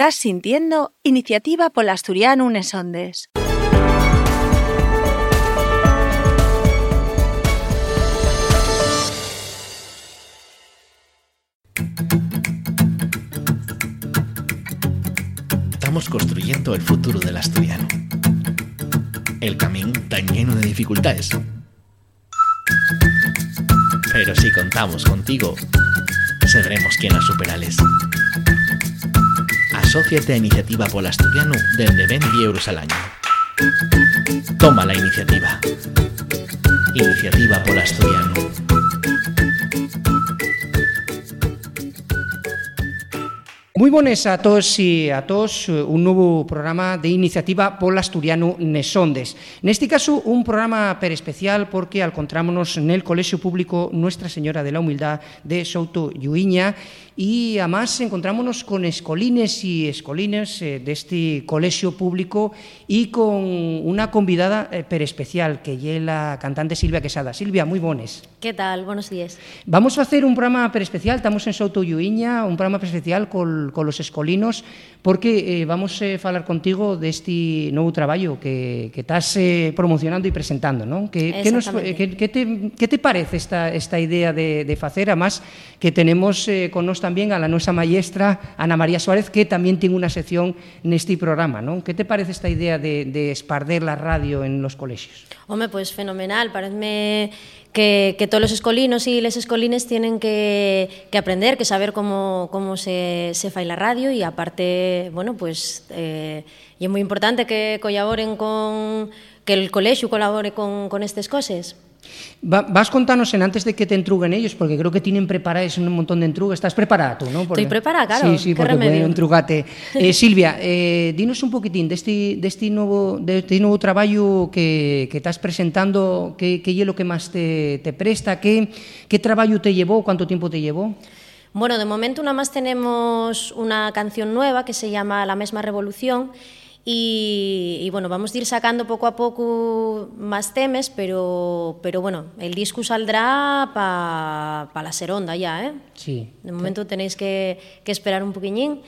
Estás sintiendo Iniciativa Polasturiano Unesondes. Estamos construyendo el futuro del asturiano. El camino tan lleno de dificultades. Pero si contamos contigo, sabremos quién las superales. Asociate a Iniciativa Polasturiano desde 20 euros al año. Toma la iniciativa. Iniciativa Polasturiano. Muy buenas a todos y a todos, un nuevo programa de iniciativa Pol Asturiano Nesondes. En este caso, un programa per especial porque encontrámonos en el Colegio Público Nuestra Señora de la Humildad de Souto Lluiña y además encontrámonos con escolines y escolines eh, de este colegio público y con una convidada eh, per especial que es la cantante Silvia Quesada. Silvia, muy buenas. ¿Qué tal? Buenos días. Vamos a hacer un programa per especial, estamos en Souto Lluiña, un programa per especial con, con los escolinos porque eh, vamos eh, falar contigo deste novo traballo que, que estás eh, promocionando e presentando, non? Que, que, nos, eh, que, que, te, que te parece esta, esta idea de, de facer? Además, que tenemos eh, con nos tamén a la nosa maestra Ana María Suárez, que tamén ten unha sección neste programa, non? Que te parece esta idea de, de esparder la radio en los colexios? Home, pois pues, fenomenal, pareceme que, todos los escolinos y les escolines tienen que, aprender, que saber cómo, cómo se, se fai la radio y aparte, bueno, pues eh, y es muy importante que colaboren con que el colegio colabore con, con estas cosas. Va, vas contanos en antes de que te entruguen ellos, porque creo que tienen preparados un montón de entrugas. Estás preparada tú, ¿no? Porque, Estoy preparada, claro. Sí, sí, porque pueden entrugarte. Eh, Silvia, eh, dinos un poquitín de este, de este nuevo, de este nuevo trabajo que, que estás presentando, qué, qué es lo que más te, te presta, qué, qué trabajo te llevó, cuánto tiempo te llevó. Bueno, de momento nada más tenemos una canción nueva que se llama La mesma revolución y, y, bueno, vamos a ir sacando poco a poco más temas, pero, pero bueno, el disco saldrá para pa la seronda ya, ¿eh? Sí. De momento tenéis que, que esperar un poquillín.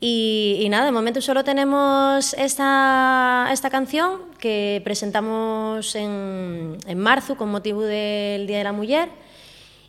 Y, y, nada, de momento solo tenemos esta, esta canción que presentamos en, en marzo con motivo del Día de la Mujer.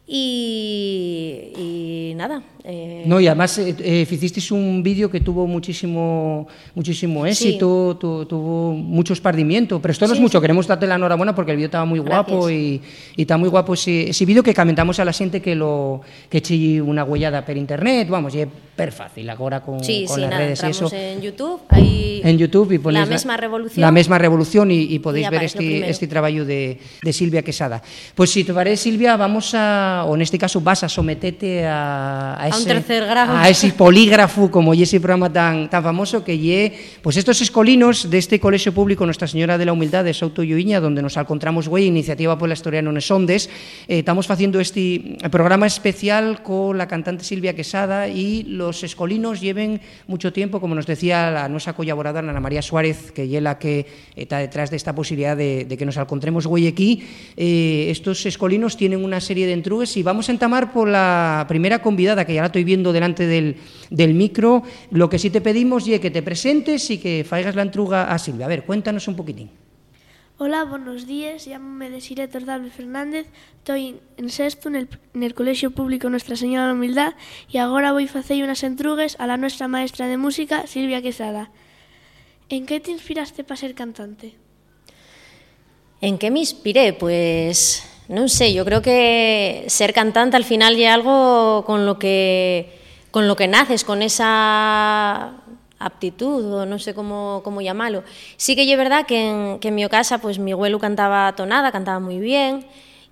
Y, y, nada. Eh, no, y además eh, eh, hicisteis un vídeo que tuvo muchísimo, muchísimo éxito, sí. tu, tuvo mucho espardimiento, pero esto no sí, es mucho, sí. queremos darte la enhorabuena porque el vídeo estaba muy guapo y, y, está muy guapo ese, ese vídeo que comentamos a la gente que lo que eche una huellada per internet, vamos, y es per fácil ahora con, con sí, las nada, redes y eso. en YouTube, ahí en YouTube y la mesma revolución. La mesma revolución y, y podéis y ver este, este trabajo de, de Silvia Quesada. Pues si te parece, Silvia, vamos a o en este caso vas a someterte a, a, ese, a un tercer grado. a ese polígrafo como y ese programa tan, tan famoso que lle, pues estos escolinos de este colegio público Nuestra Señora de la Humildad de Souto Lluiña, donde nos encontramos güey, iniciativa por la historia no Nesondes, eh, estamos haciendo este programa especial con la cantante Silvia Quesada y los escolinos lleven mucho tiempo, como nos decía la nuestra colaboradora Ana María Suárez, que es la que está detrás de esta posibilidad de, de que nos encontremos güey aquí, eh, estos escolinos tienen una serie de entrugues y vamos a entamar por la primera convidada, que ya la estoy viendo delante del, del micro. Lo que sí te pedimos es que te presentes y que faigas la entruga a Silvia. A ver, cuéntanos un poquitín. Hola, buenos días. Llámame Desiree Tordable Fernández. Estoy en sexto en el, en el Colegio Público Nuestra Señora de la Humildad y ahora voy a hacer unas entrugues a la nuestra maestra de música, Silvia Quesada. ¿En qué te inspiraste para ser cantante? ¿En qué me inspiré? Pues no sé, yo creo que ser cantante al final ya algo con lo que con lo que naces, con esa aptitud o no sé cómo, cómo llamarlo. Sí que es verdad que en, que en mi casa pues mi abuelo cantaba tonada, cantaba muy bien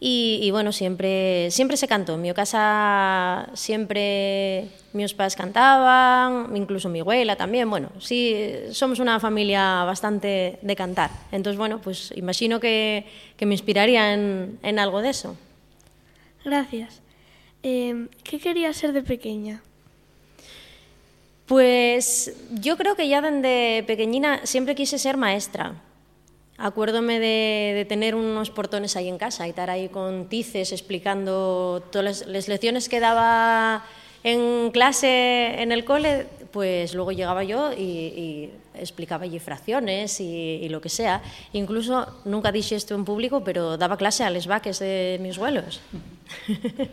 y, y, bueno, siempre, siempre se cantó. En mi casa siempre mis padres cantaban, incluso mi abuela también. Bueno, sí, somos una familia bastante de cantar. Entonces, bueno, pues imagino que, que me inspiraría en, en, algo de eso. Gracias. Eh, ¿Qué querías ser de pequeña? Pues yo creo que ya desde pequeñina siempre quise ser maestra. Acuérdome de, de, tener unos portones ahí en casa y estar ahí con tices explicando todas las, las lecciones que daba en clase en el cole, pues luego llegaba yo y, y explicaba allí fracciones y, y, lo que sea. Incluso, nunca dije esto en público, pero daba clase a les vaques de mis vuelos.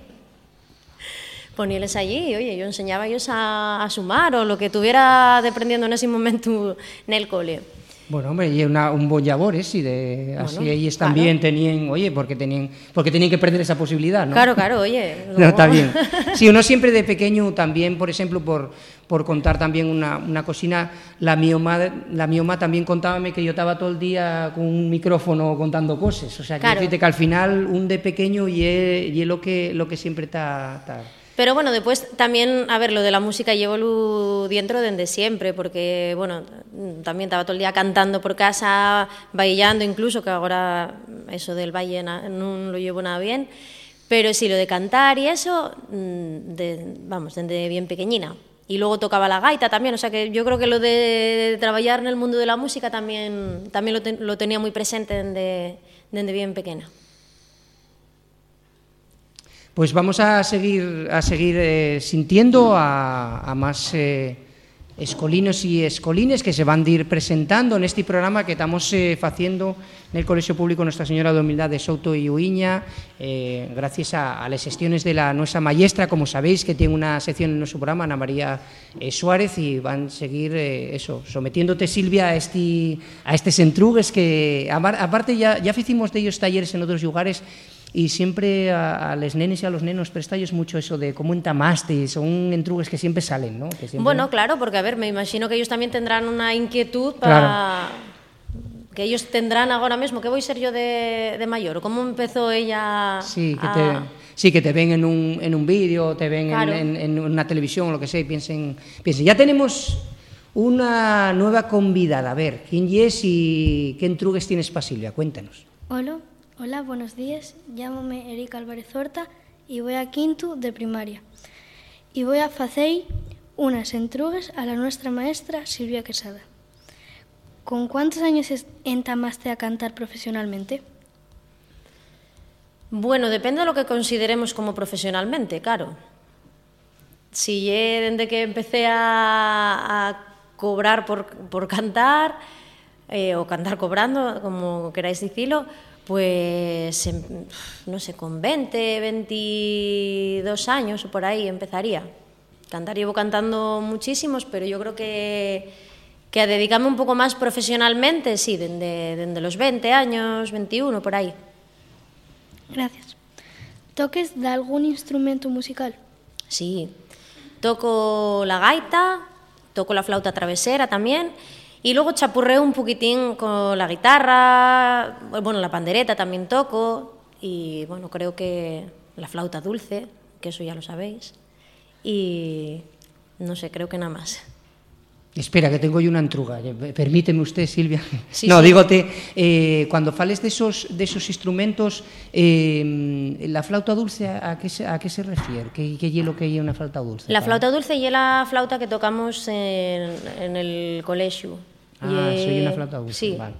Poníales allí y, oye, yo enseñaba ellos a, a, sumar o lo que tuviera aprendiendo en ese momento en el cole. Bueno, hombre, y una, un buen labor ese, de, bueno, así ellos claro. también tenían, oye, porque tenían, porque tenían que perder esa posibilidad, ¿no? Claro, claro, oye. No, está bien. Sí, uno siempre de pequeño también, por ejemplo, por, por contar también una, una cocina, la mioma, la mioma también contábame que yo estaba todo el día con un micrófono contando cosas, o sea, claro. que, que al final un de pequeño y es, y es lo, que, lo que siempre está... está pero bueno, después también, a ver, lo de la música llevo dentro desde siempre, porque, bueno, también estaba todo el día cantando por casa, bailando incluso, que ahora eso del baile no lo llevo nada bien, pero sí, lo de cantar y eso, de, vamos, desde bien pequeñina. Y luego tocaba la gaita también, o sea que yo creo que lo de trabajar en el mundo de la música también, también lo, te, lo tenía muy presente desde, desde bien pequeña. Pues vamos a seguir, a seguir eh, sintiendo a, más eh, escolinos y escolines que se van a ir presentando en este programa que estamos eh, haciendo en el Colegio Público Nuestra Señora de Humildad de Souto y Uiña, eh, gracias a, las gestiones de la nuestra maestra, como sabéis, que tiene una sección en nuestro programa, Ana María Suárez, y van a seguir eso, sometiéndote, Silvia, a este, a entrugues que, aparte, ya, ya hicimos de ellos talleres en otros lugares y siempre a, a les nenes y a los nenos prestallos mucho eso de cómo entamaste, son entrugues que siempre salen, ¿no? Que siempre... Bueno, claro, porque a ver, me imagino que ellos también tendrán una inquietud para... Claro. Que ellos tendrán ahora mismo, ¿qué voy a ser yo de, de mayor? ¿Cómo empezó ella sí, que a... te, sí, que te ven en un, en un vídeo, te ven claro. en, en, en, una televisión o lo que sea y piensen, piensen, ya tenemos una nueva convidada, a ver, ¿quién es y qué entrugues tienes para Silvia? Cuéntanos. Hola, Hola, buenos días. Llámame Erika Álvarez Horta y voy a quinto de primaria. Y voy a hacer unas entrugas a la nuestra maestra Silvia Quesada. ¿Con cuántos años entamaste a cantar profesionalmente? Bueno, depende de lo que consideremos como profesionalmente, claro. Si desde que empecé a, a cobrar por, por cantar, eh, o cantar cobrando, como queráis decirlo, pues, no sé, con 20, 22 años o por ahí empezaría. Cantar llevo cantando muchísimos, pero yo creo que, que a dedicarme un poco más profesionalmente, sí, desde, desde los 20 años, 21, por ahí. Gracias. ¿Toques de algún instrumento musical? Sí, toco la gaita, toco la flauta travesera también y luego chapurreo un poquitín con la guitarra, bueno, la pandereta también toco y bueno, creo que la flauta dulce, que eso ya lo sabéis. Y no sé, creo que nada más. Espera, que tengo yo una entruga. Permíteme usted, Silvia. Sí, no, sí. dígote, eh, cuando fales de esos, de esos instrumentos, eh, la flauta dulce, ¿a qué se, a qué se refiere? ¿Qué, qué hielo que hay una flauta dulce? La flauta dulce y la flauta que tocamos en, en el colegio. Ah, y, soy una flauta dulce. Sí. Vale.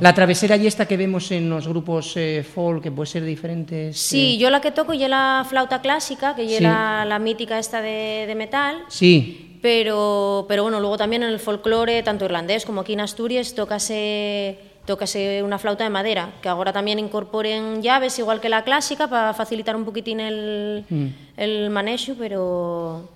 La travesera y esta que vemos en los grupos eh, folk, que puede ser diferentes. Sí, eh... yo la que toco y la flauta clásica, que Sí. es la, la mítica esta de, de metal. Sí, Pero, pero bueno, luego también en el folclore, tanto irlandés como aquí en Asturias, tócase, tócase una flauta de madera, que ahora también incorporen llaves, igual que la clásica, para facilitar un poquitín el, Mm. el manejo, pero,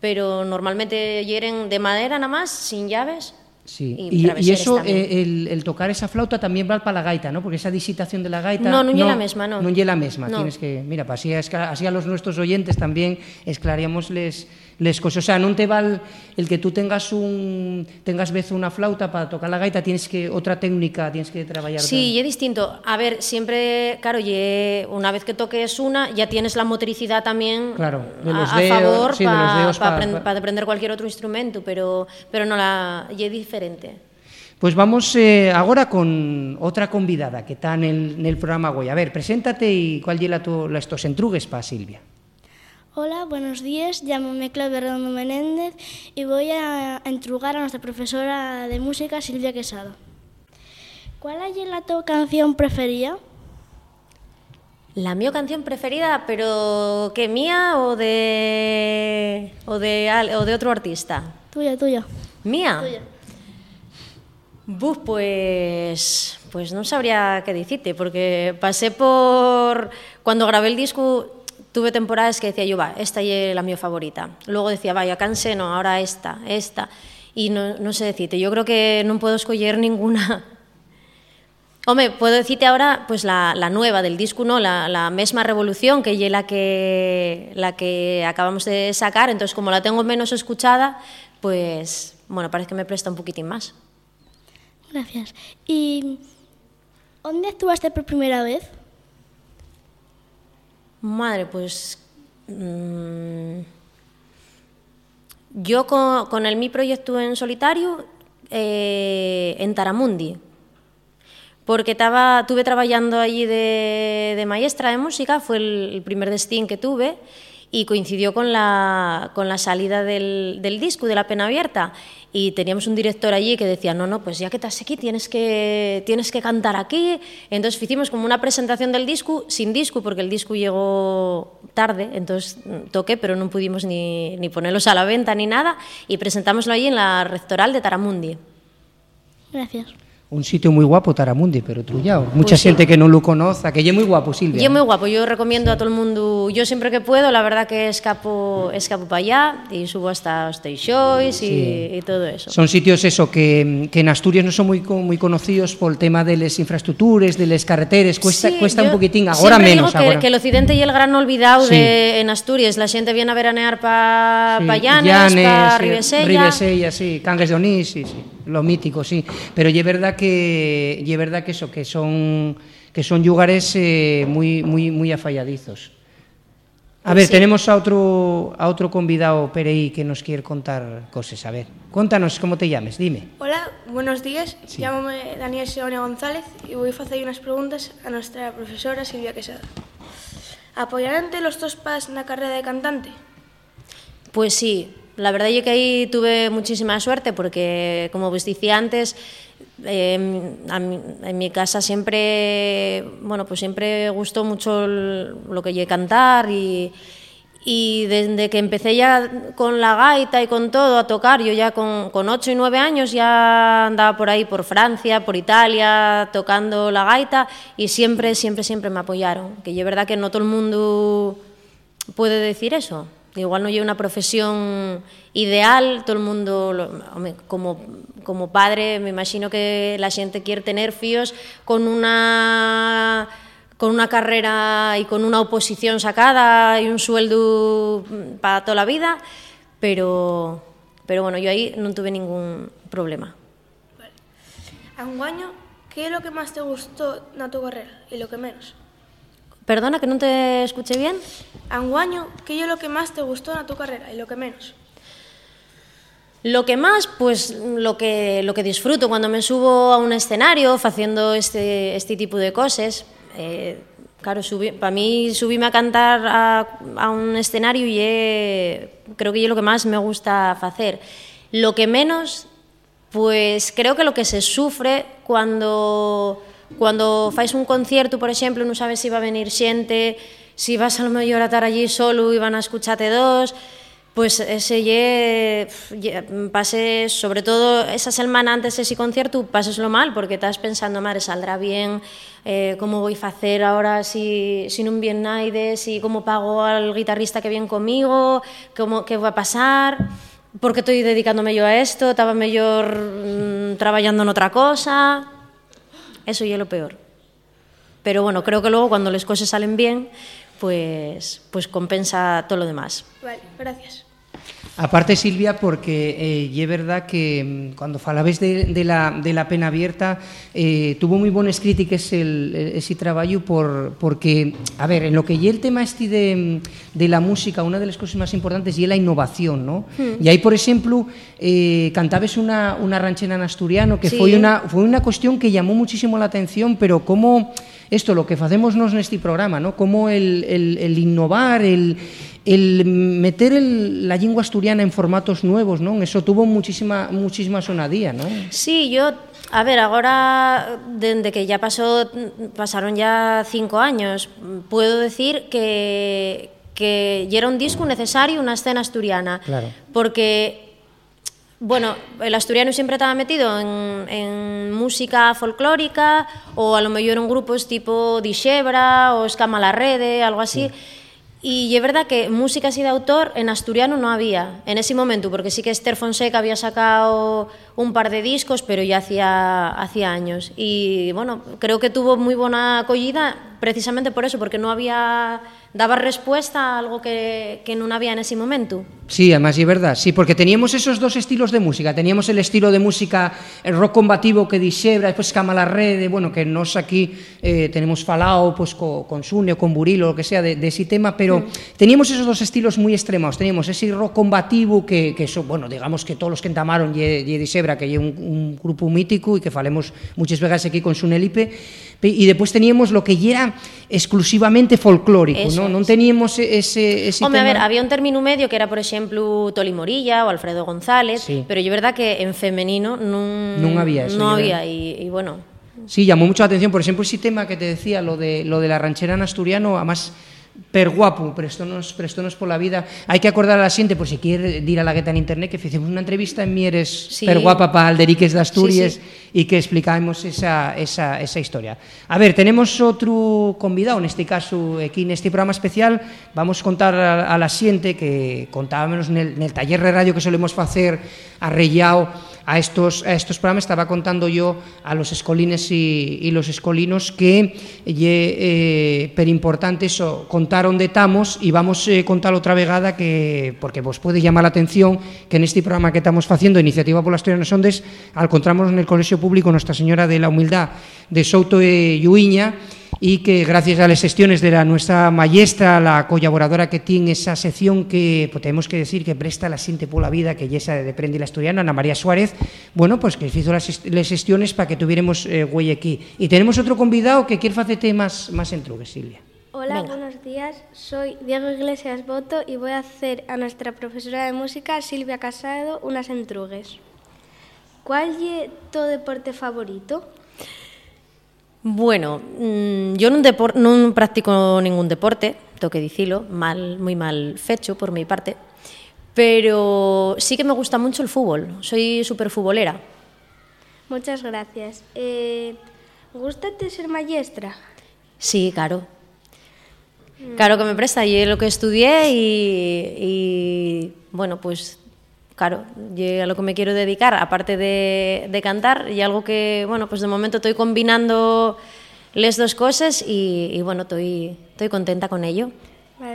pero normalmente hieren de madera nada más, sin llaves. Sí. Y Y, y traveseres eso, eh, el, el tocar esa flauta también va para la gaita, ¿no? Porque esa disitación de la gaita... No, non lle la mesma, no. Non lle la mesma, No. tienes que... Mira, pues así, así a los nuestros oyentes también esclaríamos les, les cosas. O sea, non te val el que tú tengas un tengas vez una flauta para tocar la gaita, tienes que otra técnica, tienes que trabajar. Sí, y es distinto. A ver, siempre, claro, ye- una vez que toques una, ya tienes la motricidad también Claro, de a, los a dedos, favor sí, pa- para pa- aprender cualquier otro instrumento, pero, pero no la ye diferente. Pues vamos eh, ahora con otra convidada que está en el, programa hoy. A ver, preséntate y cuál lleva tu, estos entrugues para Silvia. Hola, buenos días. Llámame Claudia Redondo Menéndez y voy a entrugar a nuestra profesora de música Silvia Quesado. ¿Cuál es la tu canción preferida? La mi canción preferida, pero que mía o de o de o de otro artista. Tuya, tuya. ¿Mía? Tuya. Buf, pues, pues no sabría qué decirte, porque pasé por... Cuando grabé el disco tuve temporadas que decía yo, va, esta es la mi favorita. Luego decía, vaya, cansé, no, ahora esta, esta. Y no, no sé decirte, yo creo que no puedo escoger ninguna. Hombre, puedo decirte ahora pues la, la nueva del disco, ¿no? La, la misma revolución, que es la que, la que acabamos de sacar, entonces como la tengo menos escuchada, pues bueno, parece que me presta un poquitín más. Gracias. ¿Y dónde actuaste por primera vez? Madre, pues... mmm, yo con, el mi proyecto en solitario eh, en Taramundi, porque estaba, estuve trabajando allí de, maestra de música, fue el primer destino que tuve y coincidió con la, con la salida del, del, disco, de la pena abierta. Y teníamos un director allí que decía, no, no, pues ya que estás aquí tienes que, tienes que cantar aquí. Entonces hicimos como una presentación del disco, sin disco, porque el disco llegó tarde, entonces toqué, pero no pudimos ni, ni ponerlos a la venta ni nada, y presentámoslo allí en la rectoral de Taramundi. Gracias un sitio muy guapo, Taramundi, pero trullado. Mucha pues gente sí. que no lo conoce, que es muy guapo, Silvia. Yo muy guapo, yo recomiendo sí. a todo el mundo, yo siempre que puedo, la verdad que escapo, escapo para allá y subo hasta Steixois sí. y, y, todo eso. Son sitios eso que, que, en Asturias no son muy, muy conocidos por el tema de las infraestructuras, de las carreteras, cuesta, cuesta un poquitín, ahora Digo menos. que, ahora. que, el occidente y el gran olvidado de, en Asturias, la gente viene a veranear para pa Llanes, para Ribesella. Ribesella, sí, Cangues de Onís, sí, sí, lo mítico, sí. Pero es verdad que y es verdad que eso que son que son lugares eh, muy muy muy afalladizos. A ver, sí. tenemos a otro a otro convidado Pereí que nos quiere contar cosas. A ver, cuéntanos cómo te llames, dime. Hola, buenos días. Sí. Llámame Daniel Seonia González y voy a hacer unas preguntas a nuestra profesora Silvia Quesada. ¿Apoyarán los dos pas na carrera de cantante? Pues sí, la verdad es que ahí tuve muchísima suerte porque, como os decía antes, mi, en mi casa siempre, bueno, pues siempre gustó mucho lo que llegué cantar y, y desde que empecé ya con la gaita y con todo a tocar, yo ya con, con 8 y 9 años ya andaba por ahí, por Francia, por Italia, tocando la gaita y siempre, siempre, siempre me apoyaron. Que es verdad que no todo el mundo puede decir eso. igual non lle unha profesión ideal, todo o mundo como como padre, me imagino que la xente quer tener fíos con unha con una carrera y con una oposición sacada y un sueldo mm, para toda la vida, pero, pero bueno, yo ahí no tuve ningún problema. Vale. Anguaño, ¿qué es lo que más te gustó de tu carrera y lo que menos? Perdona, que no te escuché bien. Anguaño, ¿qué es lo que más te gustó en tu carrera y lo que menos? Lo que más, pues lo que, lo que disfruto cuando me subo a un escenario haciendo este, este tipo de cosas. Eh, claro, para mí subirme a cantar a, a un escenario y creo que es lo que más me gusta hacer. Lo que menos, pues creo que lo que se sufre cuando cuando fais un concierto, por exemplo, non sabes se si va a venir xente, se si vas a lo mellor a estar allí solo e van a escucharte dos, Pois pues ese lle, lle pase, sobre todo esa semana antes ese concierto, paseslo mal, porque estás pensando, madre saldrá bien, eh, como vou facer ahora si, si non bien naide, si como pago al guitarrista que vien comigo, como que va a pasar, porque estou dedicándome yo a isto, estaba mellor mm, traballando en outra cosa, Eso ya es lo peor. Pero bueno, creo que luego cuando las cosas salen bien, pues, pues compensa todo lo demás. Vale, gracias. Aparte, Silvia, porque eh, y es verdad que mm, cuando falabes de, de, la, de la pena abierta eh, tuvo muy buenas críticas el, ese trabajo por, porque, a ver, en lo que y el tema este de, de la música, una de las cosas más importantes y es la innovación, ¿no? Hmm. Y ahí, por ejemplo, eh, cantabes una, una ranchera en asturiano que sí. fue, una, fue una cuestión que llamó muchísimo la atención, pero cómo esto, lo que hacemos en este programa, ¿no? Cómo el, el, el innovar, el el meter el, la lengua asturiana en formatos nuevos, ¿no? Eso tuvo muchísima muchísima sonadía, ¿no? Sí, yo a ver, agora desde que ya pasó pasaron ya cinco años, puedo decir que que era un disco necesario una escena asturiana, claro. porque Bueno, el asturiano siempre estaba metido en, en música folclórica o a lo mejor en grupos tipo Dixebra o Escama la Rede, algo así. Y es verdad que música así de autor en asturiano no había en ese momento, porque sí que Esther Fonseca había sacado un par de discos, pero ya hacía, hacía años. Y bueno, creo que tuvo muy buena acogida precisamente por eso, porque no había daba respuesta a algo que, que non había en ese momento. Sí, además é verdad, sí, porque teníamos esos dos estilos de música, teníamos el estilo de música el rock combativo que dixebra, despois Camala Rede, bueno, que nos aquí eh, tenemos falao pues, co, con Sune o con Burilo, o que sea, de, de ese tema, pero mm. teníamos esos dos estilos moi extremos, teníamos ese rock combativo que, que eso, bueno, digamos que todos los que entamaron lle, lle dixebra, que é un, un grupo mítico e que falemos muchas veces aquí con Sune Lipe, e despois teníamos lo que era exclusivamente folclórico, Eso non? Non teníamos ese, ese Home, tema... a ver, había un término medio que era, por exemplo, Toli Morilla ou Alfredo González, sí. pero é verdad que en femenino non, non había eso. Non había, e, e bueno... Sí, llamó mucho la atención, por exemplo, ese tema que te decía, lo de, lo de la ranchera en asturiano, además per guapo, prestónos, prestónos pola vida. Hai que acordar a la xente, por si quer dir a la gueta en internet, que fixemos unha entrevista en Mieres sí. per guapa para Alderiques de Asturias sí, sí. e que explicamos esa, esa, esa historia. A ver, tenemos outro convidado, neste caso, aquí neste programa especial, vamos contar a, a la xente que contábamos nel, nel taller de radio que solemos facer arrellao a estos, a estos programas. Estaba contando yo a los escolines y, y los escolinos que eh, per importante eso, contar onde estamos e vamos eh, contar outra vegada que, porque vos pode llamar a atención que neste programa que estamos facendo, Iniciativa pola Historia nos Ondes, encontramos en el Colegio Público Nuestra Señora de la Humildad de Souto e Lluiña, y que gracias a las gestiones de la nuestra maestra, la colaboradora que tiene esa sección que pues, tenemos que decir que presta la siente por la vida, que ya esa de Prende la Asturiana, Ana María Suárez, bueno, pues que hizo las, las gestiones para que tuviéramos eh, güey aquí. Y tenemos otro convidado que quiere hacerte más, más entrugues, Silvia. Hola, Venga. buenos días. Soy Diego Iglesias Boto y voy a hacer a nuestra profesora de música, Silvia Casado, unas entrugues. ¿Cuál es tu deporte favorito? Bueno, mmm, yo depor non practico ningún deporte, tengo que dicilo, mal, moi mal fecho por mi parte, pero sí que me gusta mucho el fútbol, soy súper futbolera. Muchas gracias. Eh, ¿Gústate ser maestra? Sí, claro. Claro que me presta, y es lo que estudié y, y bueno, pues claro, y a lo que me quiero dedicar, aparte de, cantar, y algo que, bueno, pues de momento estoy combinando las dos cosas y, bueno, estoy, estoy contenta con ello.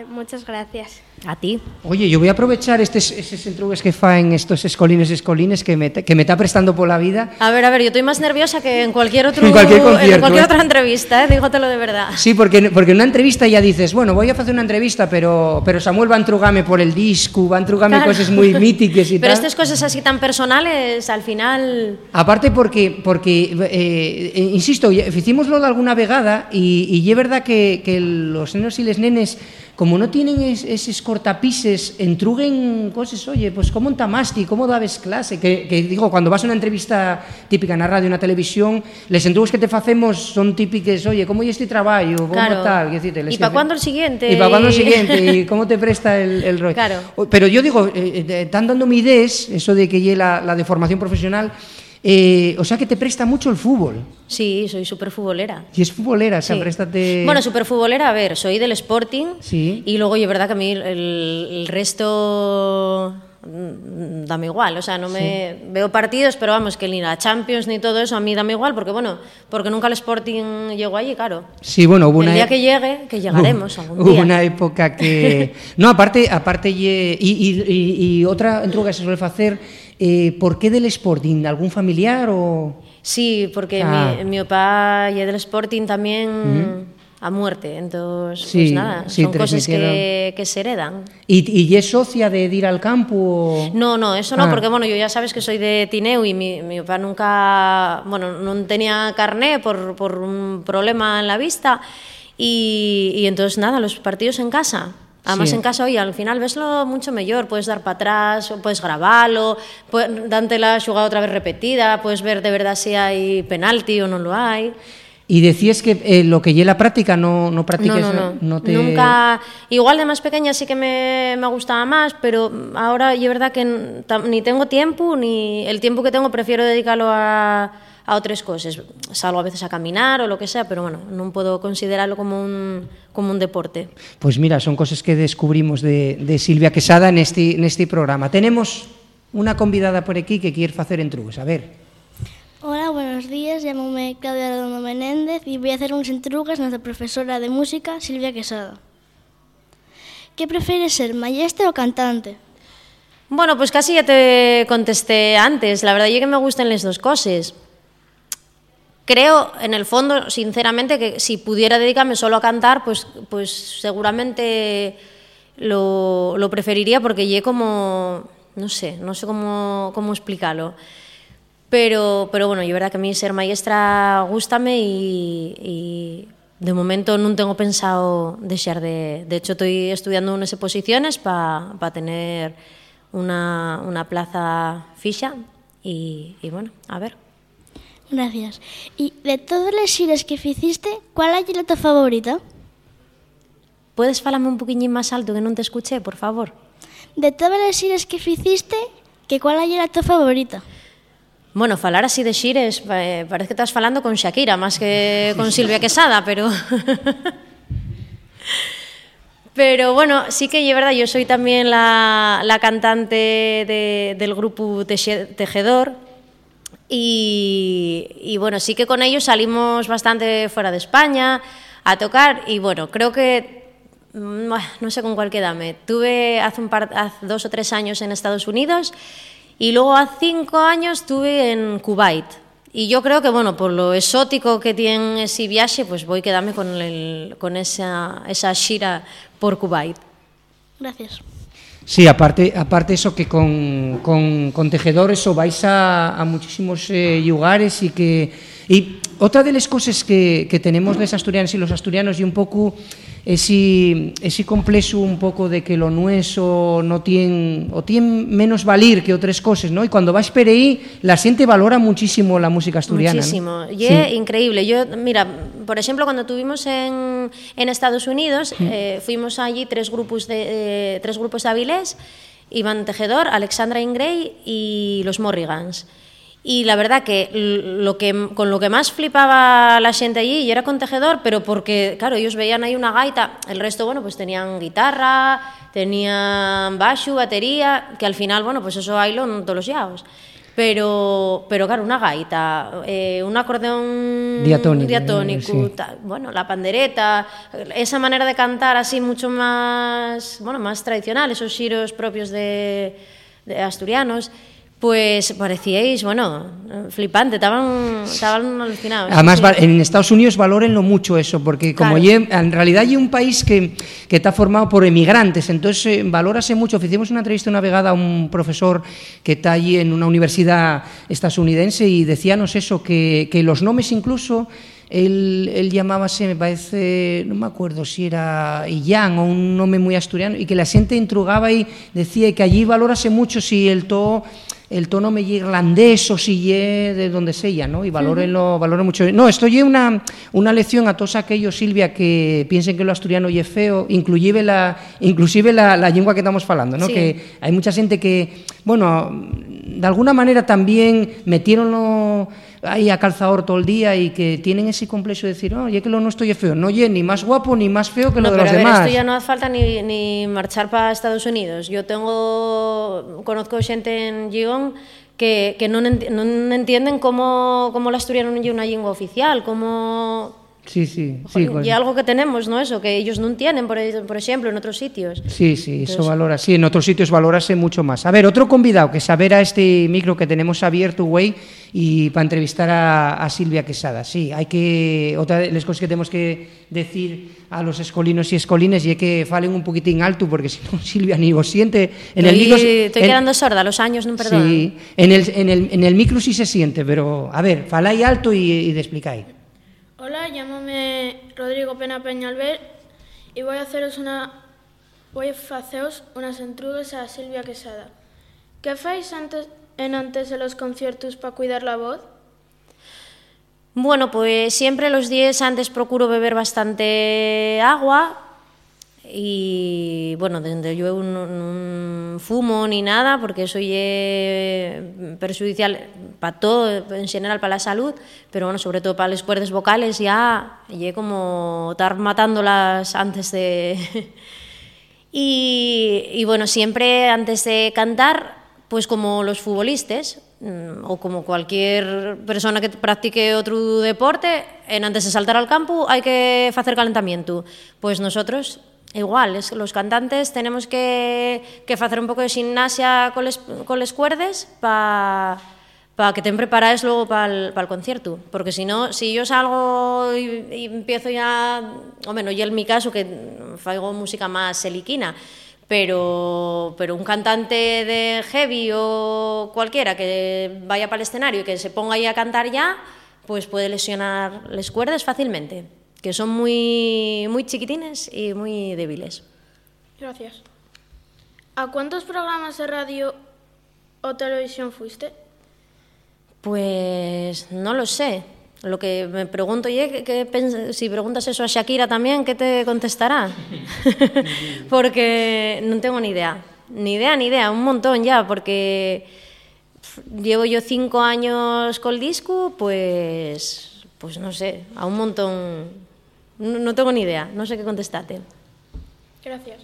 Muchas gracias. A ti. Oye, yo voy a aprovechar estes, eses entrugues que faen estos escolines escolines que me, que me está prestando pola vida. A ver, a ver, yo estoy más nerviosa que en cualquier otro en cualquier, concierto, en cualquier ¿eh? otra entrevista, ¿eh? dígotelo de verdad. Sí, porque, porque en una entrevista ya dices, bueno, voy a hacer una entrevista, pero, pero Samuel va a entrugarme por el disco, va a entrugarme claro. cosas muy míticas y pero tal. estas cosas así tan personales, al final... Aparte porque, porque eh, eh, insisto, hicimoslo de alguna vegada y, y es verdad que, que los nenos y les nenes como no tienen es, esos cortapises, entruguen cosas, oye, pues cómo entamaste, cómo dabes clase, que, que digo, cuando vas a una entrevista típica en la radio, en la televisión, les entrugues que te facemos son típicas, oye, ¿cómo es este trabajo? ¿Cómo claro. tal? ¿Y para cuándo el siguiente? ¿Y para cuándo el siguiente? ¿Y cómo te presta el, el rollo? Claro. Pero yo digo, eh, eh, están dando mi ideas, eso de que la, la de formación profesional, Eh, o sea que te presta mucho el fútbol. Sí, soy súper futbolera. Y es futbolera, o sea, Sí. préstate... Bueno, súper futbolera, a ver, soy del Sporting Sí. y luego, y es verdad que a mí el, el resto mm, dame igual, o sea, no me veo partidos, pero vamos, que ni la Champions ni todo eso a mí dame igual, porque bueno, porque nunca el Sporting llegó allí, claro. Sí, bueno, hubo el una... día que llegue, que llegaremos algún Hubo día. una época que... No, aparte, aparte y, y, y, y outra entruga que se suele facer, eh, por qué del Sporting? ¿Algún familiar o...? Sí, porque Ah. mi, mi papá y del Sporting también a muerte, entonces, Sí, pues nada, sí, son cosas que, que se heredan. ¿Y, y es socia de, ir al campo? o- No, no, eso no, Ah. porque bueno, yo ya sabes que soy de Tineu y mi, mi papá nunca, bueno, no tenía carné por, por un problema en la vista y, y entonces nada, los partidos en casa. Además Sí. en casa, oye, al final veslo mucho mejor, puedes dar para atrás, puedes grabarlo, puedes, dante la jugada otra vez repetida, puedes ver de verdad si hay penalti o no lo hay. Y decías que eh, lo que lleva la práctica no, no practiques, no, no, no. no te... Nunca. Igual de más pequeña sí que me, me gustaba más, pero ahora es verdad que ni tengo tiempo, ni el tiempo que tengo prefiero dedicarlo a, a otras cosas. Salgo a veces a caminar o lo que sea, pero bueno, no puedo considerarlo como un, como un deporte. Pues mira, son cosas que descubrimos de, de Silvia Quesada en este, en este programa. Tenemos una convidada por aquí que quiere hacer entrugues. A ver. Hola, buenos días. Llámame Claudia Redondo Menéndez y voy a hacer unas entrugas a nuestra profesora de música, Silvia Quesada. ¿Qué prefieres ser, maestra o cantante? Bueno, pues casi ya te contesté antes. La verdad es que me gustan las dos cosas. Creo, en el fondo, sinceramente, que si pudiera dedicarme solo a cantar, pues, pues seguramente lo, lo preferiría porque llegué como, no sé, no sé cómo, cómo explicarlo. Pero, pero bueno, yo verdad que a mí ser maestra gustame y, y de momento no tengo pensado dejar de... De hecho, estoy estudiando unas exposiciones para tener una, una plaza ficha y, y bueno, a ver. Gracias. Y de todas las xires que hiciste, ¿cuál es la tu favorita? ¿Puedes falarme un poquillín más alto que no te escuché, por favor? De todas las xires que hiciste, que cuál es la tu favorita? Bueno, falar así de xires, eh, parece que estás falando con Shakira más que con Silvia Quesada, pero... pero bueno, sí que es verdad, yo soy también la, la cantante de- del grupo Teje- Tejedor y, y bueno, sí que con ellos salimos bastante fuera de España a tocar y bueno, creo que mm, no sé con cuál quedarme. Tuve hace, un par, hace dos o tres años en Estados Unidos y luego hace cinco años estuve en Kuwait. Y yo creo que, bueno, por lo exótico que tiene ese viaje, pues voy a quedarme con, con esa, esa shira por Kuwait. Gracias. Sí, aparte, aparte eso que con, con, con tejedores o vais a, a muchísimos eh, lugares y que... Y otra de las cosas que, que tenemos los asturianos y los asturianos y un poco ese, ese complejo un poco de que lo nuestro no tiene o tiene menos valir que otras cosas, ¿no? Y cuando vas por ahí, la gente valora muchísimo la música asturiana. ¿no? Muchísimo. Y Sí. es increíble. Yo, mira, por ejemplo, cuando tuvimos en, en Estados Unidos, eh, fuimos allí tres grupos de eh, tres grupos de Avilés, Iván Tejedor, Alexandra Ingray y los Morrigans. Y la verdad que lo que con lo que más flipaba la gente allí y era con Tejedor, pero porque claro, ellos veían ahí una gaita, el resto bueno, pues tenían guitarra, tenían baixo, batería, que al final, bueno, pues eso hay en todos los yaos. Pero, pero claro, una gaita, eh, un acordeón Diatónico, diatónico, sí. ta- bueno, la pandereta, esa manera de cantar así mucho más, bueno, más tradicional, esos giros propios de, de asturianos, pues parecíais, bueno, flipante, estaban, estaban alucinados. Además, sí. en Estados Unidos valórenlo mucho eso, porque como Claro. lle- en realidad hay un país que, que está formado por emigrantes, entonces eh, valórase mucho. Hicimos una entrevista una vegada a un profesor que está allí en una universidad estadounidense y decíanos eso, que, que los nombres incluso... Él, él llamábase, me parece, no me acuerdo si era Illán o un nombre muy asturiano, y que la gente intrugaba y decía que allí valórase mucho si el to el tono me irlandés o si de donde sea, ¿no? Y valórenlo, valoren mucho. No, esto lle una, una lección a todos aquellos, Silvia, que piensen que lo asturiano lle feo, inclusive la, inclusive la, la lengua que estamos hablando, ¿no? Sí. Que hay mucha gente que, bueno, de alguna manera también metieronlo ahí a calzador todo el día y que tienen ese complejo de decir, oye, que lo nuestro lle feo. No lle ni más guapo ni más feo que No, lo de pero los a ver, demás. esto ya no hace falta ni, ni marchar para Estados Unidos. Yo tengo, conozco gente en Gijón que, que non, enti- non entienden como, como la asturiano non é unha lingua oficial, como... Sí, sí, sí. y algo que tenemos, ¿no? Eso, que ellos no tienen, por, por ejemplo, en otros sitios. Sí, sí, eso Entonces- valora. Sí, en otros sitios valorase mucho más. A ver, otro convidado que saber a este micro que tenemos abierto, güey, y para entrevistar a, a Silvia Quesada. Sí, hay que. Otra de las cosas que tenemos que decir a los escolinos y escolines y es que falen un poquitín alto, porque si no, Silvia ni os siente. En el estoy micro. estoy en- quedando sorda, los años no perdonan. Sí, en el, en, el, en el micro sí se siente, pero a ver, faláis alto y, y explicáis. Hola, llámame Rodrigo Pena Peñalver y voy a haceros una voy a faceros unas entrugas a Silvia Quesada. ¿Qué fais antes en antes de los conciertos para cuidar la voz? Bueno, pues siempre los días antes procuro beber bastante agua y bueno, donde yo no, fumo ni nada porque eso es perjudicial para todo, en general para la salud, pero bueno, sobre todo para las cuerdas vocales ya, y como estar matándolas antes de... y, y bueno, siempre antes de cantar, pues como los futbolistas, mm, o como cualquier persona que practique otro deporte, en antes de saltar al campo hay que hacer calentamiento. Pues nosotros Igual, los cantantes tenemos que, que facer un pouco de gimnasia con les, con les cuerdes para pa que te preparáis luego para el, concierto. Porque si no, si yo salgo y, empiezo ya, o menos, y en mi caso que faigo música más seliquina, pero, pero un cantante de heavy o cualquiera que vaya para el escenario y que se ponga ahí a cantar ya, pues puede lesionar les cuerdas fácilmente que son muy, muy chiquitines y muy débiles. Gracias. ¿A cuántos programas de radio o televisión fuiste? Pues no lo sé. Lo que me pregunto, ¿qué, qué si preguntas eso a Shakira también, ¿qué te contestará? porque no tengo ni idea. Ni idea, ni idea, un montón ya, porque llevo yo cinco años con el disco, pues, pues no sé, a un montón no, tengo ni idea, no sé qué contestarte. Gracias.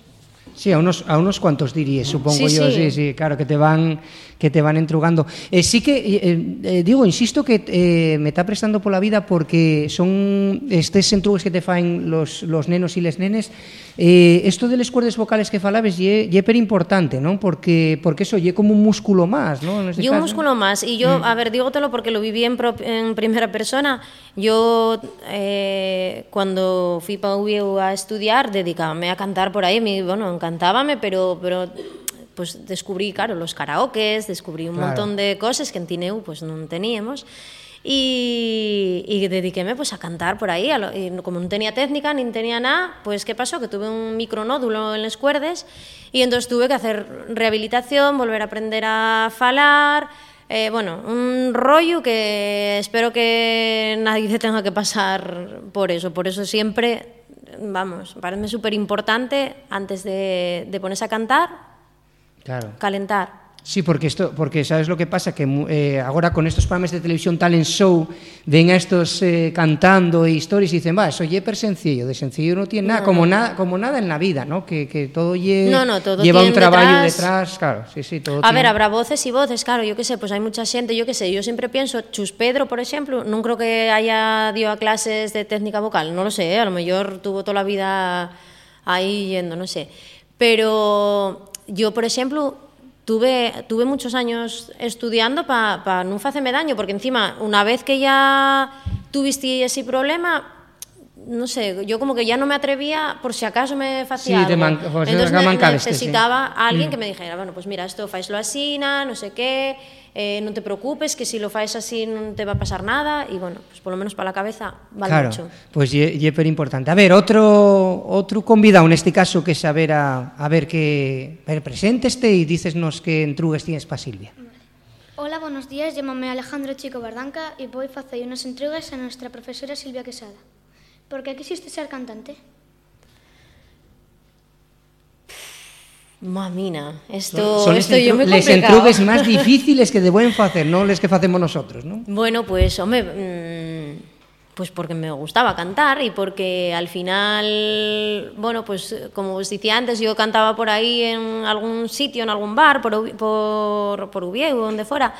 Sí, a unos, a unos cuantos dirías, supongo sí, yo, sí. sí, sí, claro, que te van que te van entrugando. Eh, sí que, eh, eh, digo, insisto que eh, me está prestando por la vida porque son estes entrugues que te faen los, los nenos y les nenes, eh, esto de les cuerdas vocales que falabes ye, ye per importante, ¿no? Porque, porque eso ye como un músculo más, ¿no? En este un músculo más, y yo, mm. a ver, dígotelo porque lo viví en, pro, en primera persona, yo eh, cuando fui para UBIU a estudiar, dedicábame a cantar por ahí, mi, bueno, encantábame, pero, pero pues descubrí, claro, los karaokes, descubrí un claro. montón de cosas que en Tineu pues no teníamos. Y, y dediquéme pues a cantar por ahí, a lo, y como no tenía técnica ni tenía nada, pues ¿qué pasó? Que tuve un micronódulo en las cuerdas y entonces tuve que hacer rehabilitación, volver a aprender a falar, eh, bueno, un rollo que espero que nadie tenga que pasar por eso, por eso siempre, vamos, parece súper importante antes de, de ponerse a cantar, Claro. Calentar. Sí, porque esto, porque sabes lo que pasa que eh, agora con estos programas de televisión talent show ven a estos eh, cantando e historias e dicen, "Va, eso lle per sencillo, de sencillo no tiene nada, no, como no. nada como nada en la vida, ¿no? Que que todo lle no, no, todo lleva un traballo detrás. detrás, claro. Sí, sí, todo A tiene... ver, habrá voces y voces, claro, yo que sé, pues hay mucha gente, yo que sé, yo siempre pienso Chus Pedro, por ejemplo, no creo que haya dio a clases de técnica vocal, no lo sé, ¿eh? a lo mejor tuvo toda la vida ahí yendo, no sé. Pero yo, por ejemplo, tuve, tuve muchos años estudiando para pa no hacerme daño, porque encima, una vez que ya tuviste ese problema, no sé, yo como que ya no me atrevía por si acaso me hacía sí, algo. Man, Entonces ne necesitaba sí. a alguien mm. que me dijera, bueno, pues mira, esto faislo así, no sé qué, eh, non te preocupes, que si lo fais así non te va a pasar nada, e, bueno, pues por lo menos para la cabeza vale claro, mucho. Pues ye per importante. A ver, outro, outro convidado neste caso que saber a, a ver que... A ver, presénteste e dicesnos que entrugues tienes pa Silvia. Hola, buenos días. Llámame Alejandro Chico Bardanca y voy a hacer unas entregas a nuestra profesora Silvia Quesada. ¿Por qué quisiste ser cantante? Mamina, esto, son, son esto yo me Les entrugues máis difíciles que de buen facer, non les que facemos nosotros, non? Bueno, pues, home, mmm, pues porque me gustaba cantar y porque al final, bueno, pues como os decía antes, yo cantaba por ahí en algún sitio, en algún bar, por, por, por Ubieu, donde fuera,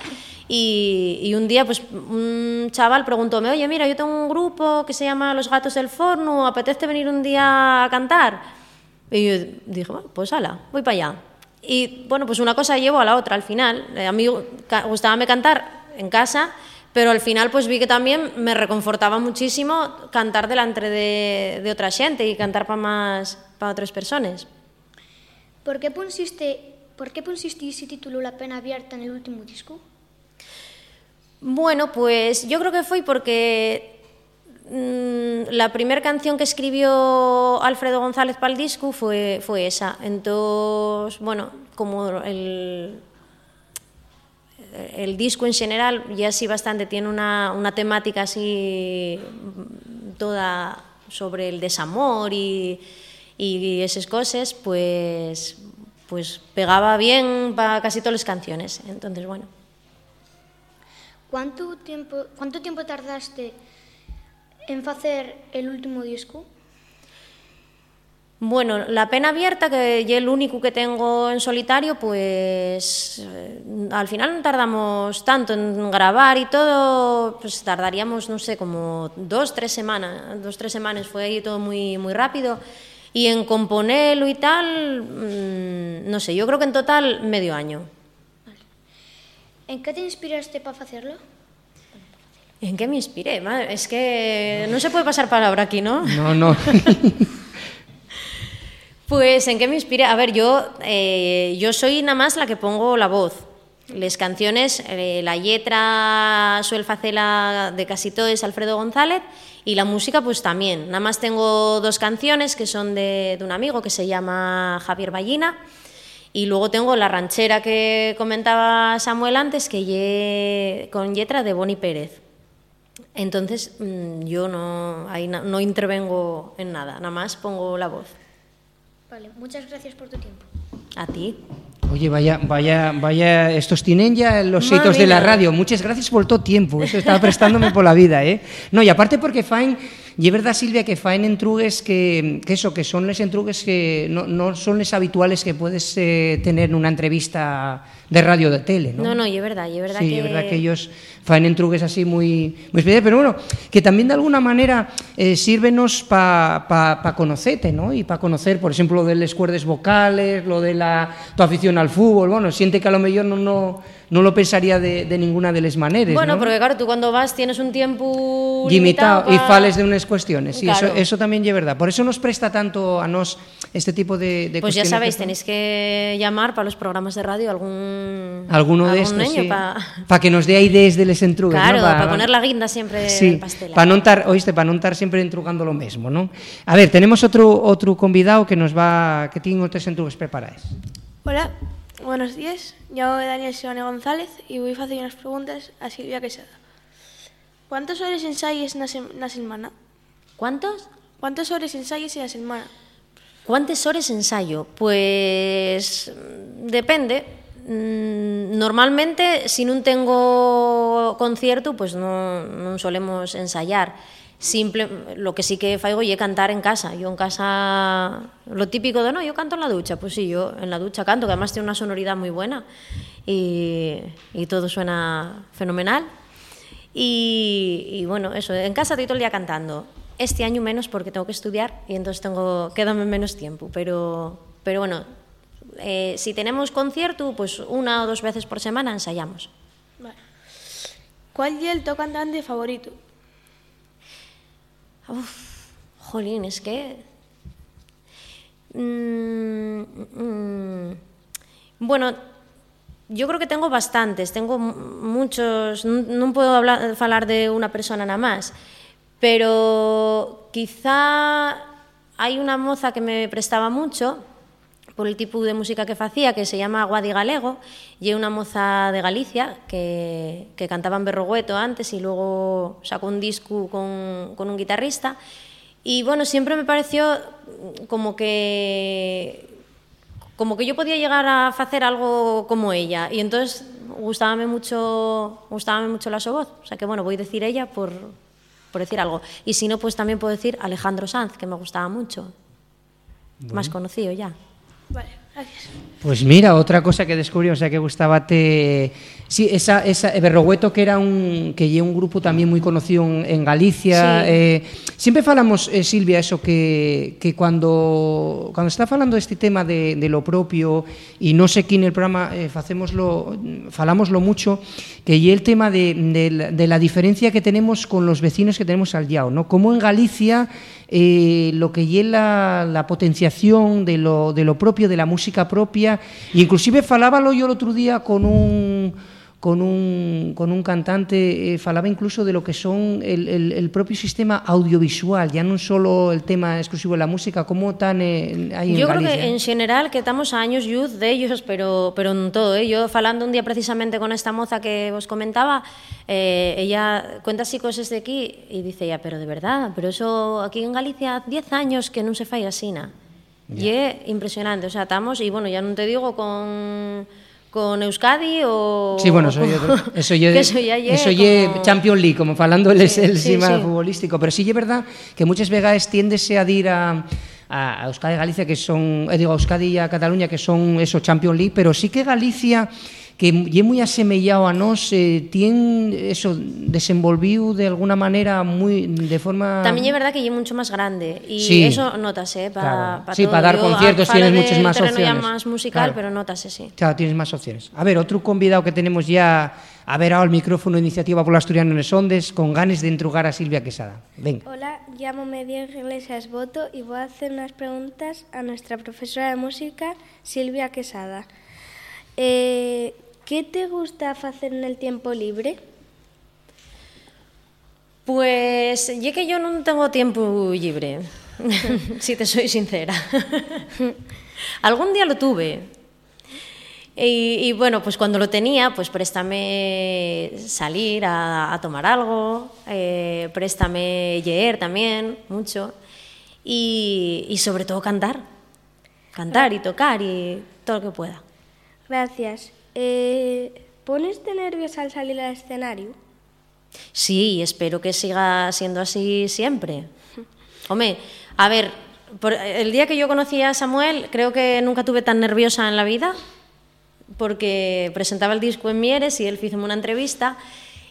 y, y un día pues un chaval preguntóme, oye, mira, yo tengo un grupo que se llama Los Gatos del Forno, ¿apetece venir un día a cantar? Y yo dije, bueno, pues ala, voy para allá. Y bueno, pues una cosa llevo a la otra al final. A mí gustaba cantar en casa, pero al final pues vi que también me reconfortaba muchísimo cantar delante de, de otra gente y cantar para más para otras personas. ¿Por qué pusiste, por qué pusiste ese título La pena abierta en el último disco? Bueno, pues yo creo que fue porque Mm, la primera canción que escribió Alfredo González para el disco fue, fue esa. Entonces, bueno, como el, el disco en general ya sí bastante tiene una, una temática así toda sobre el desamor y, y esas cosas, pues, pues pegaba bien para casi todas las canciones. Entonces, bueno. ¿Cuánto tiempo, cuánto tiempo tardaste en hacer el último disco? Bueno, La Pena Abierta, que es el único que tengo en solitario, pues eh, al final no tardamos tanto en grabar y todo, pues tardaríamos, no sé, como dos, tres semanas, dos, tres semanas, fue ahí todo muy, muy rápido. Y en componerlo y tal, mmm, no sé, yo creo que en total medio año. Vale. ¿En qué te inspiraste para hacerlo? ¿En qué me inspiré? Madre, es que no se puede pasar palabra aquí, ¿no? No, no. Pues en qué me inspira. A ver, yo, eh, yo soy nada más la que pongo la voz. Les canciones, eh, la letra suele hacerla de casi todo es Alfredo González y la música pues también. Nada más tengo dos canciones que son de, de un amigo que se llama Javier Ballina y luego tengo la ranchera que comentaba Samuel antes que ye, con letra de Boni Pérez. Entonces mm, yo no, no, no intervengo en nada, nada más pongo la voz. Vale, muchas gracias por tu tiempo. A ti. Oye, vaya, vaya, vaya, estos tienen ya los hitos de la radio. Muchas gracias por todo tiempo. Eso estaba prestándome por la vida, ¿eh? No, y aparte porque faen, y es verdad, Silvia, que faen entrugues que, que eso, que son les entrugues que no, no son les habituales que puedes eh, tener en una entrevista de radio de tele, ¿no? No, no, y es verdad, y es verdad sí, que... es verdad que ellos faen entrugues así muy, muy especiales, pero bueno, que también de alguna manera eh, sírvenos para pa, pa conocerte, ¿no? Y para conocer, por ejemplo, lo de las cuerdas vocales, lo de la, tu afición al fútbol, bueno, siente que a lo mejor no, no, no lo pensaría de, de ninguna de las maneras, Bueno, ¿no? porque claro, tú cuando vas tienes un tiempo limitado limitado y fales de unas cuestiones. Sí, Claro. eso, eso también es verdad. Por eso nos presta tanto a nos este tipo de, de Pues ya cuestiones sabéis, que- tenéis que llamar para los programas de radio algún alguno de algún estos, pa- para que nos dé ideas de les entrugues, Claro, ¿no? para poner la guinda siempre Sí, del pastel. para non tar, oíste, para non estar siempre entrugando lo mismo, ¿no? A ver, tenemos otro otro convidado que nos va que tiene otros entrugues preparados. Hola, buenos días. Llamo Daniel Seone González y voy a hacer unas preguntas a Silvia Quesada. ¿Cuántas horas ensayes na, sem na semana? ¿Cuántos? ¿Cuántas horas ensayes en la semana? ¿Cuántas horas ensayo? Pues mm, depende. Mm, Normalmente, si non tengo concierto, pues non, non solemos ensayar. Simple, lo que sí que faigo é cantar en casa. Yo en casa, lo típico de, no, yo canto en la ducha. Pues sí, yo en la ducha canto, que además tiene una sonoridad muy buena y, todo suena fenomenal. Y, bueno, eso, en casa estoy todo el día cantando. Este año menos porque tengo que estudiar y entonces tengo, quédame menos tiempo. Pero, pero bueno, eh, si tenemos concierto, pues una o dos veces por semana ensayamos. ¿Cuál es el tu cantante favorito? Uf, jolín, es que... Mm, mm, bueno, yo creo que tengo bastantes, tengo mu- muchos, non puedo hablar, de una persona nada más, pero quizá hay una moza que me prestaba mucho por el tipo de música que facía, que se llama Guadi Galego, y é unha moza de Galicia que, que cantaba en Berrogueto antes y luego sacó un disco con, con un guitarrista. Y bueno, siempre me pareció como que como que yo podía llegar a hacer algo como ella. Y entonces gustábame mucho gustábame mucho la su voz. O sea que bueno voy a decir ella por, por decir algo. Y si no pues también puedo decir Alejandro Sanz que me gustaba mucho. Más conocido ya Vale, gracias. Pues mira, otra cosa que descubrí, o sea, que gustaba te... Sí, esa, esa Berrogueto, que era un que lle un grupo también muy conocido en, Galicia. Sí. Eh, siempre falamos, eh, Silvia, eso que, que cuando, cuando está falando este tema de, de lo propio, y no sé quién en el programa eh, facémoslo, falámoslo mucho, que lle el tema de, de, la- de la diferencia que tenemos con los vecinos que tenemos al Yao, ¿no? Como en Galicia eh, lo que lle la, potenciación de lo, de lo propio, de la música propia, inclusive falábalo yo el otro día con un con un, con un cantante, eh, falaba incluso de lo que son el, el, el propio sistema audiovisual, ya non solo el tema exclusivo de la música, como tan eh, hai en Yo Galicia. creo que en general que estamos a años luz de ellos, pero, pero en todo. ¿eh? Yo falando un día precisamente con esta moza que os comentaba, eh, ella cuenta así cosas de aquí y dice, ya, pero de verdad, pero eso aquí en Galicia 10 años que non se fai así, na. Y é impresionante, o sea, estamos, y bueno, ya non te digo con con Euskadi o Sí, bueno, eso otro, eso ye, eso ye, eso ye como... Champions League, como falando el, sí, el sí, cima sí. futbolístico, pero sí é verdad que muchas vegades tiéndese a dir a a Euskadi e Galicia que son, eh, digo, a Euskadi e a Cataluña que son eso Champions League, pero sí que Galicia que lle moi asemellado a nós eh, tien eso desenvolviu de alguna manera moi de forma También es verdad que es mucho más grande y Sí. eso notase Claro. para Sí, pa dar conciertos tienes muchas ya opciones. más musical, Claro. pero notase, sí. Claro, tienes más opciones. A ver, otro convidado que tenemos ya a ver ahora el micrófono Iniciativa por Asturiano en Sondes con ganes de entrugar a Silvia Quesada. Venga. Hola, llámame Diego Iglesias Boto y voy a hacer unas preguntas a nuestra profesora de música, Silvia Quesada. Eh, ¿Qué te gusta hacer en el tiempo libre? Pues ya que yo no tengo tiempo libre, si te soy sincera. Algún día lo tuve. Y, y, bueno, pues cuando lo tenía, pues préstame salir a, a tomar algo, eh, préstame leer también, mucho. Y, y sobre todo cantar. Cantar y tocar y todo lo que pueda. Gracias. Eh, ¿Pones de nervios al salir al escenario? Sí, espero que siga siendo así siempre. Hombre, a ver, por- el día que yo conocí a Samuel, creo que nunca tuve tan nerviosa en la vida, porque presentaba el disco en Mieres y él hizo una entrevista.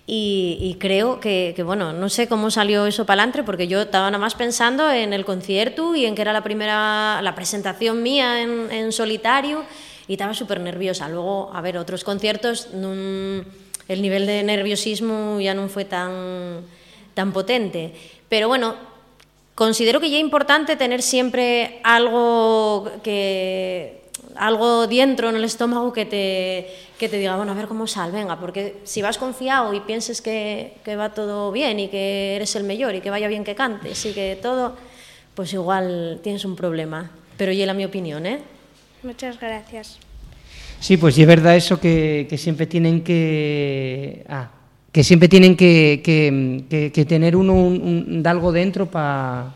Y, y creo que, que, bueno, no sé cómo salió eso para adelante, porque yo estaba nada más pensando en el concierto y en que era la primera, la presentación mía en, en solitario y estaba súper nerviosa. Luego, a ver, otros conciertos, nun- el nivel de nerviosismo ya no fue tan, tan potente. Pero bueno, considero que ya es importante tener siempre algo que algo dentro en el estómago que te, que te diga, bueno, a ver cómo sal, venga, porque si vas confiado y pienses que, que va todo bien y que eres el mejor y que vaya bien que cantes y que todo, pues igual tienes un problema. Pero y la mi opinión, ¿eh? Muchas gracias. Sí, pues es verdad eso que, que siempre tienen que... Ah, que siempre tienen que, que, que, tener uno un, un, algo dentro para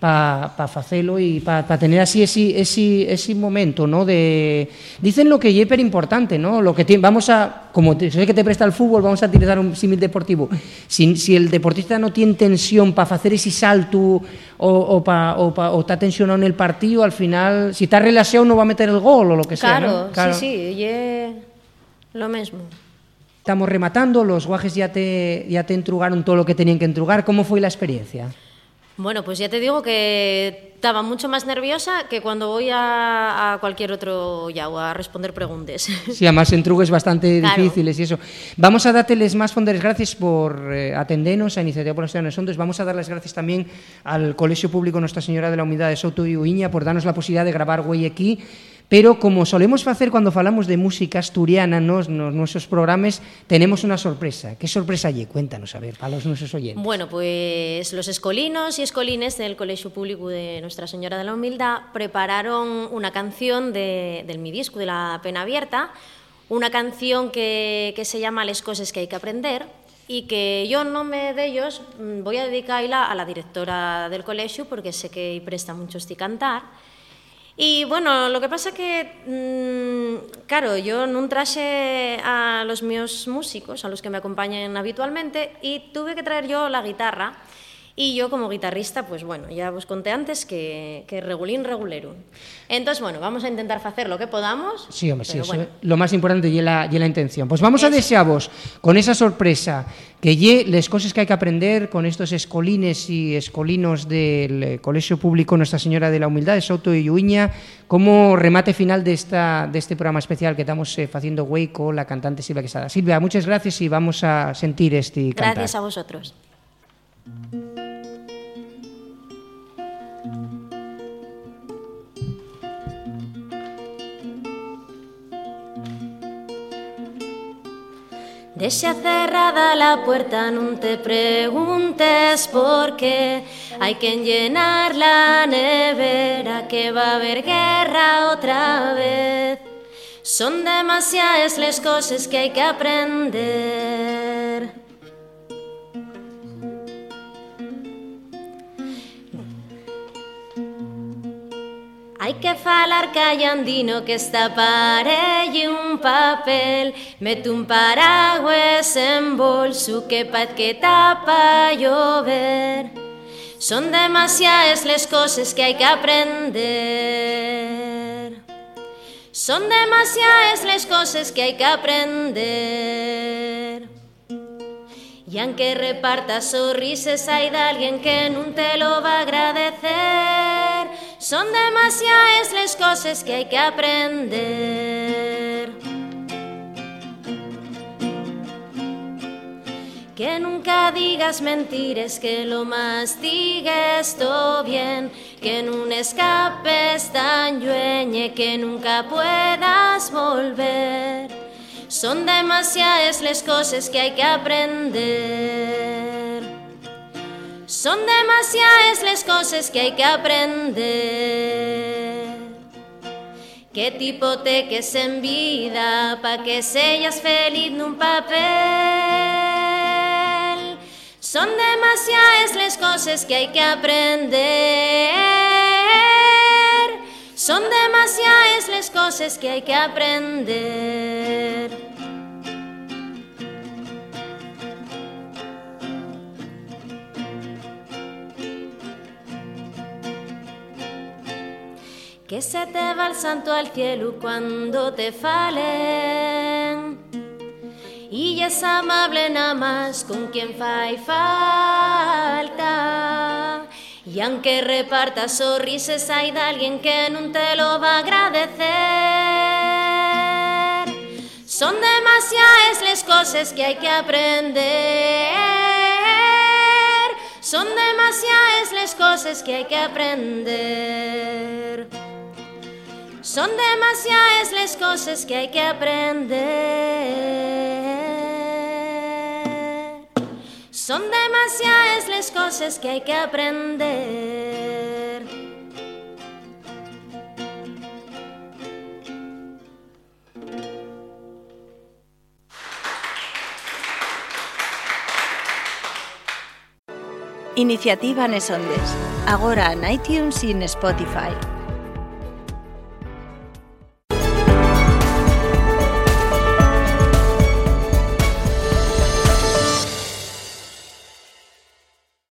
pa, pa facelo y para pa tener así ese, ese, ese momento, ¿no? De, dicen lo que es pero importante, ¿no? Lo que tiene, vamos a, como te, sé que te presta el fútbol, vamos a utilizar un símil deportivo. Si, si el deportista no tiene tensión para hacer ese salto o, o, pa, o, pa, o está tensionado en el partido, al final, si está relacionado no va a meter el gol o lo que claro, sea, ¿no? sí, sí, y es lo mismo. Estamos rematando, los guajes ya te, ya te entrugaron todo lo que tenían que entrugar. ¿Cómo fue la experiencia? Bueno, pues ya te digo que estaba mucho más nerviosa que cuando voy a, a cualquier otro yao a responder preguntas. Sí, además entrugues bastante Claro. difíciles y eso. Vamos a dárteles más fonderes gracias por eh, atendernos a Iniciativa por los Ciudadanos Ondos. Vamos a dar las gracias también al Colegio Público Nuestra Señora de la Humildad de Soto y Uiña por darnos la posibilidad de grabar güey aquí. Pero como solemos hacer cuando falamos de música asturiana nos, nos nuestros programas, tenemos una sorpresa. ¿Qué sorpresa allí? Cuéntanos, a ver, para los nuestros oyentes. Bueno, pues los escolinos y escolines del Colegio Público de Nuestra Señora de la Humildad prepararon una canción de- del mi disco de la pena abierta, una canción que, que se llama Les cosas que hay que aprender y que yo no me de ellos mm, voy a dedicarla a la directora del colegio porque sé que presta mucho este cantar. Y bueno, lo que pasa que, mm, claro, yo no traje a los míos músicos, a los que me acompañan habitualmente, y tuve que traer yo la guitarra. Y yo como guitarrista, pues bueno, ya os conté antes que, que regulín regulero. Entonces, bueno, vamos a intentar hacer lo que podamos. Sí, hombre, sí, eso bueno. es lo más importante y la, y la intención. Pues vamos a Eso. desearos con esa sorpresa que lle las cosas que hay que aprender con estos escolines y escolinos del eh, Colegio Público Nuestra Señora de la Humildad de Soto y Uiña como remate final de, esta, de este programa especial que estamos eh, haciendo güey con la cantante Silvia Quesada. Silvia, muchas gracias y vamos a sentir este cantar. Gracias a vosotros. Deixa cerrada la puerta, non te preguntes por qué. Hai que llenar la nevera que va a haber guerra outra vez. Son demasiadas les cosas que hai que aprender. Hai que falar callandino que está parelle un papel. Mete un paragües en bolso que paz que tapa llover. Son demasiadas les cosas que hai que aprender. Son demasiadas les cosas que hai que aprender. Y aunque repartas sonrisas hay de alguien que no te lo va a agradecer. Son demasiadas las cosas que hay que aprender. Que nunca digas mentiras, que lo mastigues todo bien, que no escapes tan dueñe, que nunca puedas volver. Son demasiadas las cosas que hay que aprender. Son demasiadas las cosas que hay que aprender. ¿Qué tipo te que en vida pa' que seas feliz en un papel? Son demasiadas las cosas que hay que aprender. Son demasiadas las cosas que hay que aprender. Que se te va el santo al cielo cuando te falen. Y es amable nada más con quien fa y falta. Y aunque repartas sonrisas hay de alguien que no te lo va a agradecer. Son demasiadas las cosas que hay que aprender. Son demasiadas las cosas que hay que aprender. Son demasiadas las cosas que hay que aprender. Son demasiadas las cosas que hay que aprender. Iniciativa Nesondes. Agora en iTunes e en Spotify.